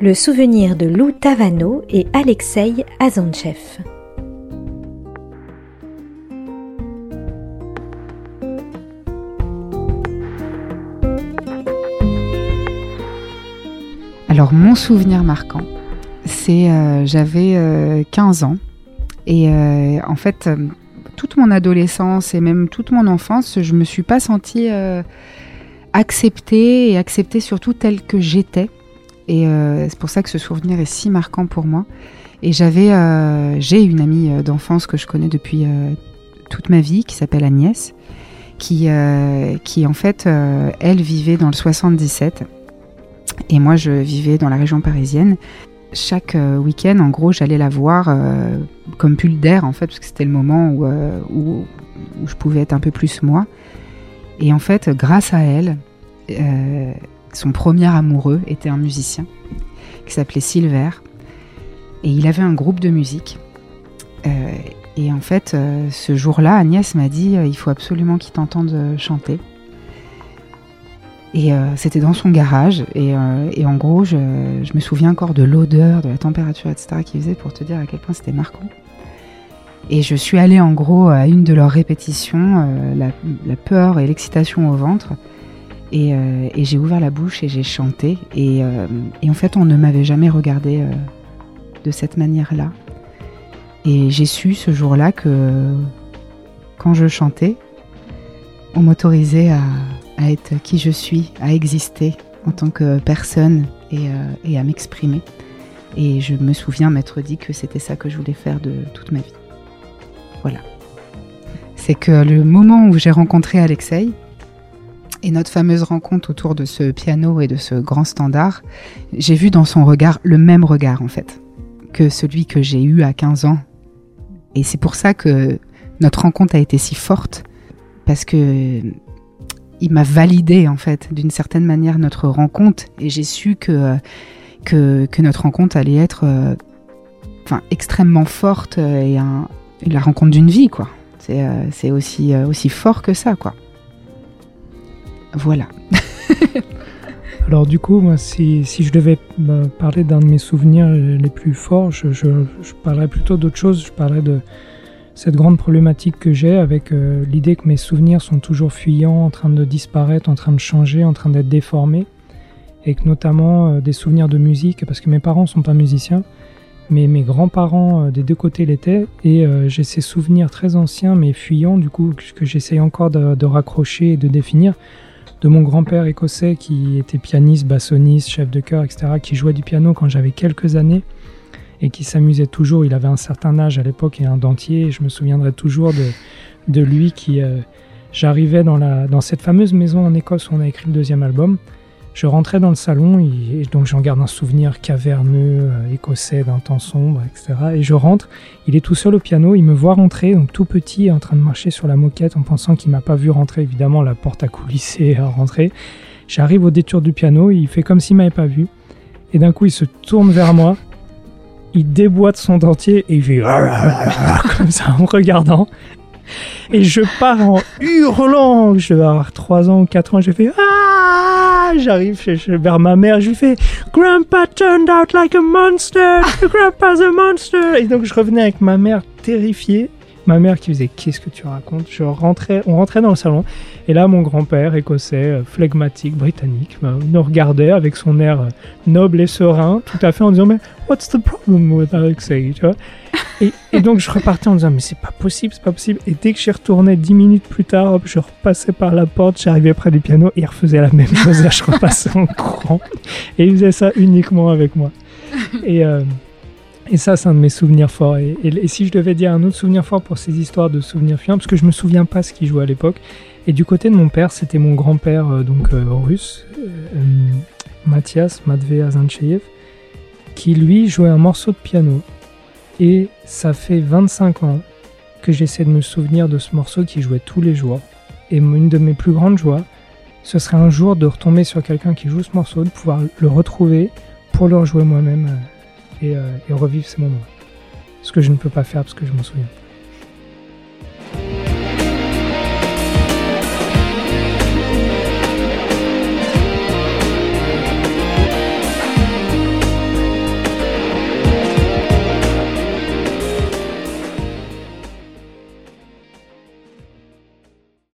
le souvenir de Lou Tavano et Alexei Azanchev. Alors mon souvenir marquant, c'est euh, j'avais 15 euh, ans et euh, en fait toute mon adolescence et même toute mon enfance, je me suis pas sentie acceptée et acceptée surtout telle que j'étais. Et c'est pour ça que ce souvenir est si marquant pour moi. Et j'avais, j'ai une amie d'enfance que je connais depuis toute ma vie qui s'appelle Agnès, qui, qui en fait, elle vivait dans le 77 et moi, je vivais dans la région parisienne. Chaque euh, week-end, en gros, j'allais la voir euh, comme pull d'air, en fait, parce que c'était le moment où, euh, où, je pouvais être un peu plus moi. Et en fait, grâce à elle, son premier amoureux était un musicien qui s'appelait Silver. Et il avait un groupe de musique. et en fait, ce jour-là, Agnès m'a dit il faut absolument qu'il t'entende chanter. Et euh, c'était dans son garage. Et, euh, et en gros, je, je, me souviens encore de l'odeur, de la température, etc. qu'il faisait pour te dire à quel point c'était marquant. Et je suis allée en gros à une de leurs répétitions, euh, la, peur et l'excitation au ventre. Et, et j'ai ouvert la bouche et j'ai chanté. Et, et, en fait, on ne m'avait jamais regardé de cette manière-là. Et j'ai su ce jour-là que quand je chantais, on m'autorisait à, être qui je suis, à exister en tant que personne et, euh, et à m'exprimer. Et je me souviens m'être dit que c'était ça que je voulais faire de toute ma vie. Voilà. C'est que le moment où j'ai rencontré Alexei, et notre fameuse rencontre autour de ce piano et de ce grand standard, j'ai vu dans son regard le même regard en fait que celui que j'ai eu à 15 ans. Et c'est pour ça que notre rencontre a été si forte, parce que il m'a validé en fait d'une certaine manière notre rencontre et j'ai su que, que, notre rencontre allait être euh, enfin extrêmement forte et, la rencontre d'une vie quoi. C'est euh, aussi, euh, aussi fort que ça quoi. Voilà. Alors du coup, moi, si, je devais parler d'un de mes souvenirs les plus forts, je, je, parlerais plutôt d'autre chose. Je parlerais de, cette grande problématique que j'ai avec euh, l'idée que mes souvenirs sont toujours fuyants, en train de disparaître, en train de changer, en train d'être déformés, et que notamment euh, des souvenirs de musique, parce que mes parents sont pas musiciens, mais mes grands-parents euh, des deux côtés l'étaient, et j'ai ces souvenirs très anciens mais fuyants, du coup, que j'essaye encore de, raccrocher et de définir, de mon grand-père écossais qui était pianiste, bassoniste, chef de chœur, etc., qui jouait du piano quand j'avais quelques années et qui s'amusait toujours. Il avait un certain âge à l'époque et un dentier. Je me souviendrai toujours de, de lui qui. Euh, j'arrivais dans, dans cette fameuse maison en Écosse où on a écrit le deuxième album. Je rentrais dans le salon et, donc j'en garde un souvenir caverneux, euh, écossais, d'un temps sombre, etc. Et je rentre, il est tout seul au piano, il me voit rentrer, donc tout petit, en train de marcher sur la moquette en pensant qu'il m'a pas vu rentrer. Évidemment, la porte a coulissé à rentrer. J'arrive au détour du piano, il fait comme s'il m'avait pas vu. Et d'un coup, il se tourne vers moi il déboîte son dentier et il fait comme ça en regardant. Et je pars en hurlant. Je vais avoir 3 ans ou 4 ans. Je fais Ah J'arrive vers ma mère. Je lui fais Grandpa turned out like a monster. Grandpa's a monster. Et donc je revenais avec ma mère terrifiée. Ma mère qui faisait Qu'est-ce que tu racontes? Je rentrais, On rentrait dans le salon. Et là, mon grand-père, écossais, euh, flegmatique, britannique, bah, nous regardait avec son air euh, noble et serein, tout à fait en disant Mais what's the problem with Alexei tu vois? Et, donc, je repartais en disant Mais c'est pas possible, c'est pas possible. Et dès que j'y retournais dix minutes plus tard, hop, je repassais par la porte, j'arrivais près du piano, et il refaisait la même chose, et je repassais en courant. Et il faisait ça uniquement avec moi. Et. Euh, et ça, c'est un de mes souvenirs forts. Et, si je devais dire un autre souvenir fort pour ces histoires de souvenirs fiants, parce que je me souviens pas ce qu'il jouait à l'époque, et du côté de mon père, c'était mon grand-père euh, donc euh, russe, euh, Mathias Matvey Azancheyev, qui lui jouait un morceau de piano. Et ça fait 25 ans que j'essaie de me souvenir de ce morceau qui jouait tous les jours. Et une de mes plus grandes joies, ce serait un jour de retomber sur quelqu'un qui joue ce morceau, de pouvoir le retrouver pour le rejouer moi-même et, et revivre ces moments. Ce que je ne peux pas faire parce que je m'en souviens.